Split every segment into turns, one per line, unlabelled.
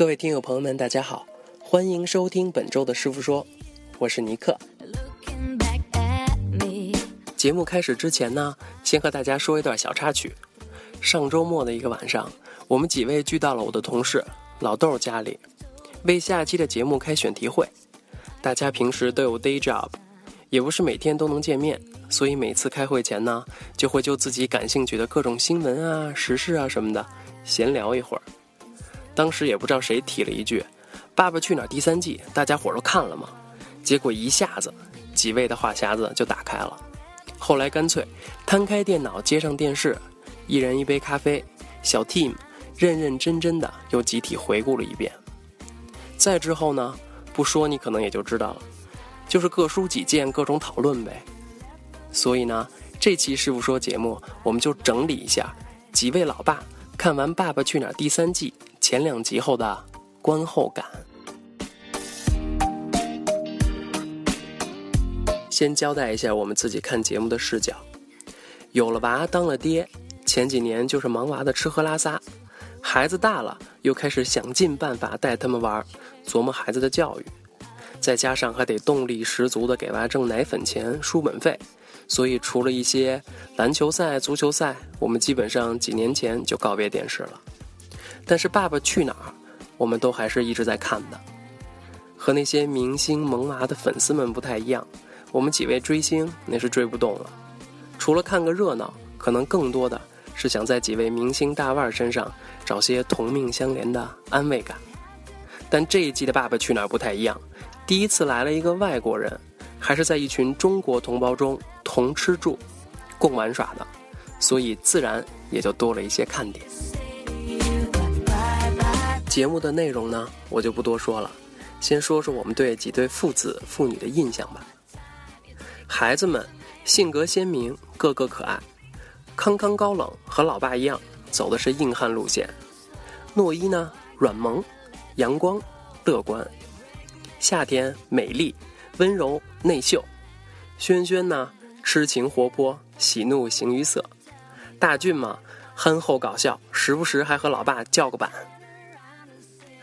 各位听友朋友们，大家好，欢迎收听本周的师傅说，我是尼克。节目开始之前呢，先和大家说一段小插曲。上周末的一个晚上，我们几位聚到了我的同事老豆家里，为下期的节目开选题会。大家平时都有 day job，也不是每天都能见面，所以每次开会前呢，就会就自己感兴趣的各种新闻啊、时事啊什么的闲聊一会儿。当时也不知道谁提了一句：“爸爸去哪儿第三季，大家伙都看了吗？”结果一下子，几位的话匣子就打开了。后来干脆摊开电脑，接上电视，一人一杯咖啡，小 team 认认真真的又集体回顾了一遍。再之后呢，不说你可能也就知道了，就是各抒己见，各种讨论呗。所以呢，这期师傅说节目，我们就整理一下几位老爸看完《爸爸去哪儿》第三季。前两集后的观后感。先交代一下我们自己看节目的视角。有了娃当了爹，前几年就是忙娃的吃喝拉撒，孩子大了又开始想尽办法带他们玩，琢磨孩子的教育，再加上还得动力十足的给娃挣奶粉钱、书本费，所以除了一些篮球赛、足球赛，我们基本上几年前就告别电视了。但是《爸爸去哪儿》，我们都还是一直在看的。和那些明星萌娃的粉丝们不太一样，我们几位追星那是追不动了。除了看个热闹，可能更多的是想在几位明星大腕身上找些同命相连的安慰感。但这一季的《爸爸去哪儿》不太一样，第一次来了一个外国人，还是在一群中国同胞中同吃住、共玩耍的，所以自然也就多了一些看点。节目的内容呢，我就不多说了，先说说我们对几对父子父女的印象吧。孩子们性格鲜明，个个可爱。康康高冷，和老爸一样，走的是硬汉路线。诺一呢，软萌，阳光，乐观。夏天美丽，温柔，内秀。轩轩呢，痴情活泼，喜怒形于色。大俊嘛，憨厚搞笑，时不时还和老爸叫个板。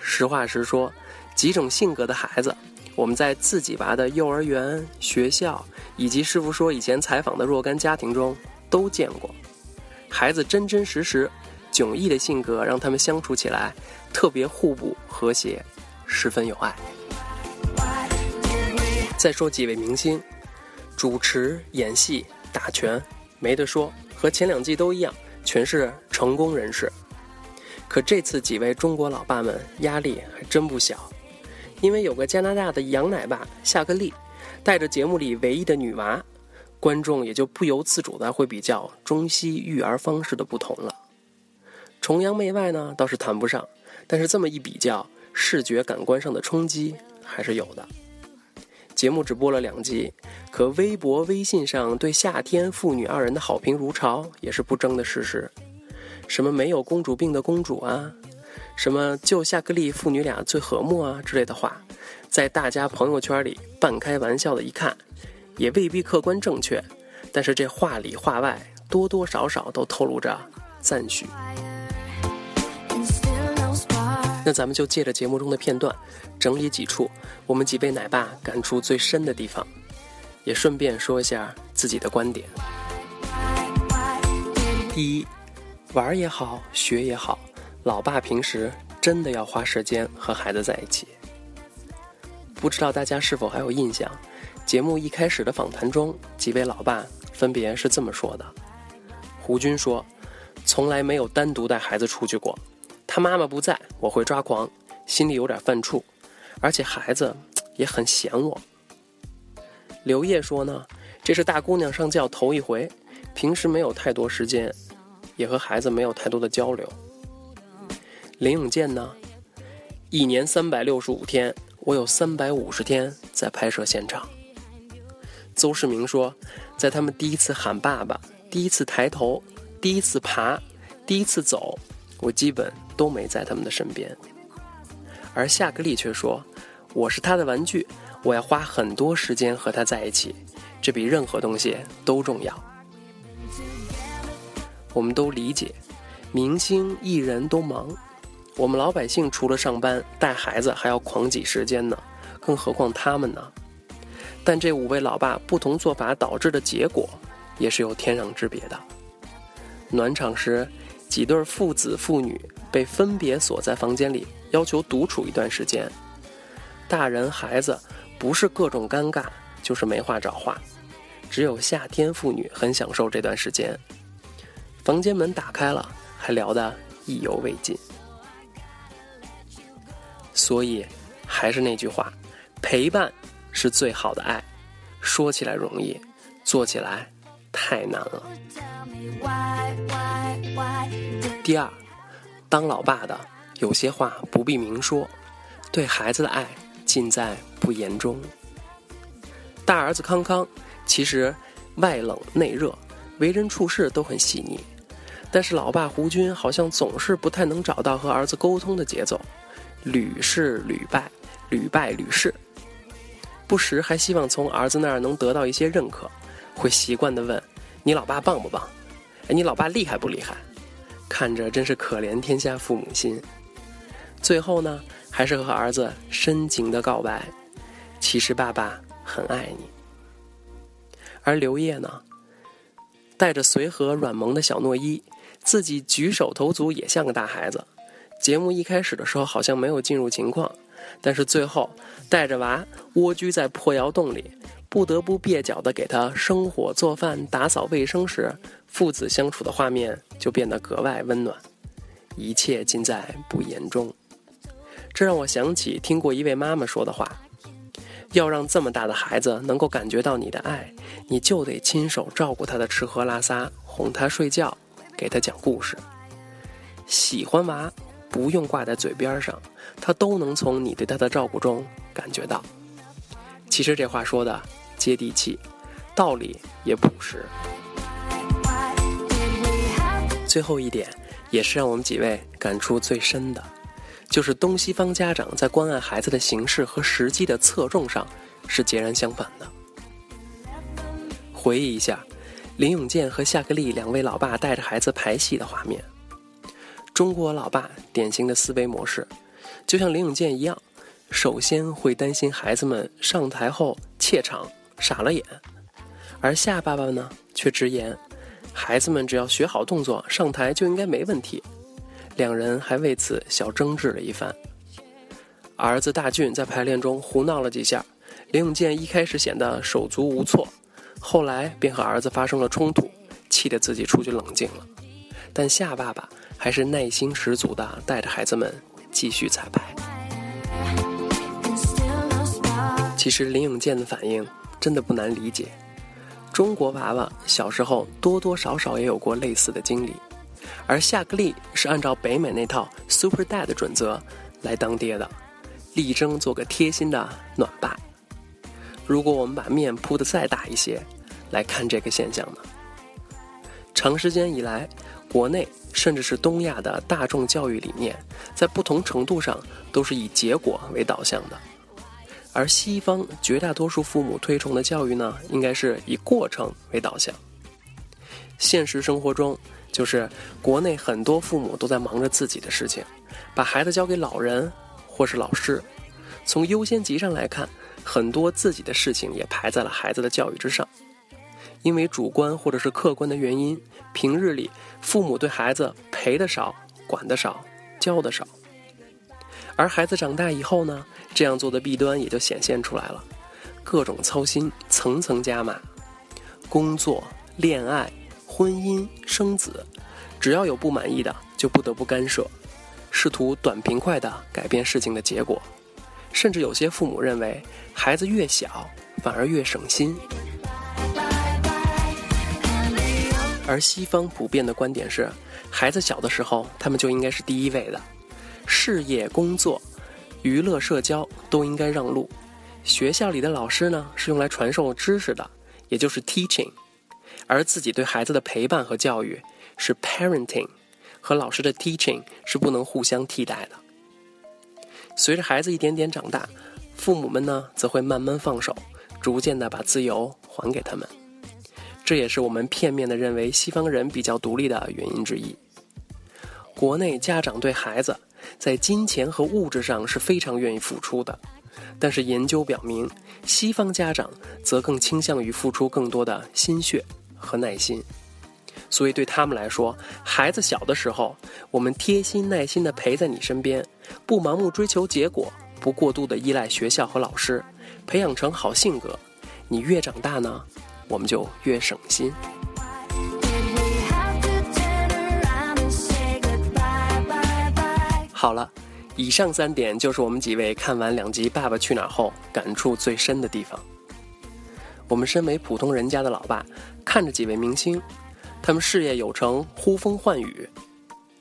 实话实说，几种性格的孩子，我们在自己娃的幼儿园、学校，以及师傅说以前采访的若干家庭中都见过。孩子真真实实、迥异的性格，让他们相处起来特别互补、和谐，十分有爱。再说几位明星，主持、演戏、打拳，没得说，和前两季都一样，全是成功人士。可这次几位中国老爸们压力还真不小，因为有个加拿大的洋奶爸夏克立，带着节目里唯一的女娃，观众也就不由自主的会比较中西育儿方式的不同了。崇洋媚外呢倒是谈不上，但是这么一比较，视觉感官上的冲击还是有的。节目只播了两集，可微博、微信上对夏天父女二人的好评如潮，也是不争的事实。什么没有公主病的公主啊，什么就夏克立父女俩最和睦啊之类的话，在大家朋友圈里半开玩笑的一看，也未必客观正确，但是这话里话外多多少少都透露着赞许。那咱们就借着节目中的片段，整理几处我们几位奶爸感触最深的地方，也顺便说一下自己的观点。第一。玩也好，学也好，老爸平时真的要花时间和孩子在一起。不知道大家是否还有印象？节目一开始的访谈中，几位老爸分别是这么说的：胡军说，从来没有单独带孩子出去过，他妈妈不在，我会抓狂，心里有点犯怵，而且孩子也很嫌我。刘烨说呢，这是大姑娘上轿头一回，平时没有太多时间。也和孩子没有太多的交流。林永健呢？一年三百六十五天，我有三百五十天在拍摄现场。邹市明说，在他们第一次喊爸爸、第一次抬头、第一次爬、第一次走，我基本都没在他们的身边。而夏克立却说，我是他的玩具，我要花很多时间和他在一起，这比任何东西都重要。我们都理解，明星艺人都忙，我们老百姓除了上班带孩子，还要狂挤时间呢，更何况他们呢？但这五位老爸不同做法导致的结果，也是有天壤之别的。暖场时，几对父子父女被分别锁在房间里，要求独处一段时间。大人孩子不是各种尴尬，就是没话找话。只有夏天妇女很享受这段时间。房间门打开了，还聊得意犹未尽。所以，还是那句话，陪伴是最好的爱。说起来容易，做起来太难了。第二，当老爸的有些话不必明说，对孩子的爱尽在不言中。大儿子康康其实外冷内热，为人处事都很细腻，但是老爸胡军好像总是不太能找到和儿子沟通的节奏，屡试屡败，屡败屡试。不时还希望从儿子那儿能得到一些认可，会习惯地问：“你老爸棒不棒？哎，你老爸厉害不厉害？”看着真是可怜天下父母心。最后呢，还是和儿子深情的告白：“其实爸爸很爱你。”而刘烨呢，带着随和软萌的小诺一，自己举手投足也像个大孩子。节目一开始的时候好像没有进入情况。但是最后，带着娃蜗居在破窑洞里，不得不蹩脚地给他生火做饭、打扫卫生时，父子相处的画面就变得格外温暖。一切尽在不言中。这让我想起听过一位妈妈说的话：要让这么大的孩子能够感觉到你的爱，你就得亲手照顾他的吃喝拉撒，哄他睡觉，给他讲故事。喜欢娃。不用挂在嘴边上，他都能从你对他的照顾中感觉到。其实这话说的接地气，道理也朴实。最后一点，也是让我们几位感触最深的，就是东西方家长在关爱孩子的形式和实际的侧重上是截然相反的。回忆一下，林永健和夏克立两位老爸带着孩子排戏的画面。中国老爸典型的思维模式，就像林永健一样，首先会担心孩子们上台后怯场、傻了眼，而夏爸爸呢却直言，孩子们只要学好动作，上台就应该没问题。两人还为此小争执了一番。儿子大俊在排练中胡闹了几下，林永健一开始显得手足无措，后来便和儿子发生了冲突，气得自己出去冷静了。但夏爸爸。还是耐心十足的带着孩子们继续彩排。其实林永健的反应真的不难理解，中国娃娃小时候多多少少也有过类似的经历，而夏克立是按照北美那套 Super Dad 的准则来当爹的，力争做个贴心的暖爸。如果我们把面铺得再大一些，来看这个现象呢？长时间以来。国内甚至是东亚的大众教育理念，在不同程度上都是以结果为导向的，而西方绝大多数父母推崇的教育呢，应该是以过程为导向。现实生活中，就是国内很多父母都在忙着自己的事情，把孩子交给老人或是老师。从优先级上来看，很多自己的事情也排在了孩子的教育之上。因为主观或者是客观的原因，平日里父母对孩子陪的少、管的少、教的少，而孩子长大以后呢，这样做的弊端也就显现出来了，各种操心层层加码，工作、恋爱、婚姻、生子，只要有不满意的，就不得不干涉，试图短平快的改变事情的结果，甚至有些父母认为，孩子越小反而越省心。而西方普遍的观点是，孩子小的时候，他们就应该是第一位的，事业、工作、娱乐、社交都应该让路。学校里的老师呢，是用来传授知识的，也就是 teaching，而自己对孩子的陪伴和教育是 parenting，和老师的 teaching 是不能互相替代的。随着孩子一点点长大，父母们呢，则会慢慢放手，逐渐的把自由还给他们。这也是我们片面的认为西方人比较独立的原因之一。国内家长对孩子，在金钱和物质上是非常愿意付出的。但是研究表明，西方家长则更倾向于付出更多的心血和耐心。所以对他们来说，孩子小的时候，我们贴心耐心地陪在你身边，不盲目追求结果，不过度的依赖学校和老师，培养成好性格。你越长大呢，我们就越省心。好了，以上三点就是我们几位看完两集《爸爸去哪儿》后感触最深的地方。我们身为普通人家的老爸，看着几位明星，他们事业有成，呼风唤雨，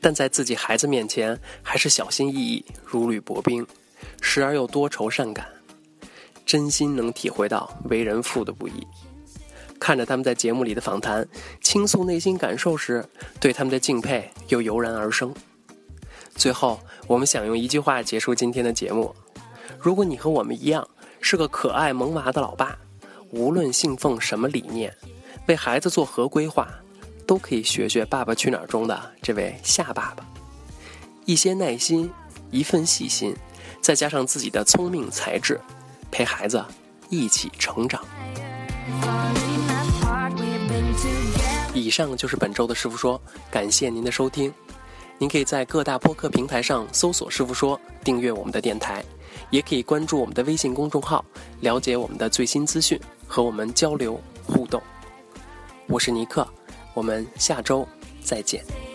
但在自己孩子面前还是小心翼翼，如履薄冰，时而又多愁善感，真心能体会到为人父的不易。看着他们在节目里的访谈，倾诉内心感受时，对他们的敬佩又油然而生。最后，我们想用一句话结束今天的节目：如果你和我们一样是个可爱萌娃的老爸，无论信奉什么理念，为孩子做何规划，都可以学学《爸爸去哪儿》中的这位夏爸爸，一些耐心，一份细心，再加上自己的聪明才智，陪孩子一起成长。以上就是本周的师傅说，感谢您的收听。您可以在各大播客平台上搜索“师傅说”，订阅我们的电台，也可以关注我们的微信公众号，了解我们的最新资讯，和我们交流互动。我是尼克，我们下周再见。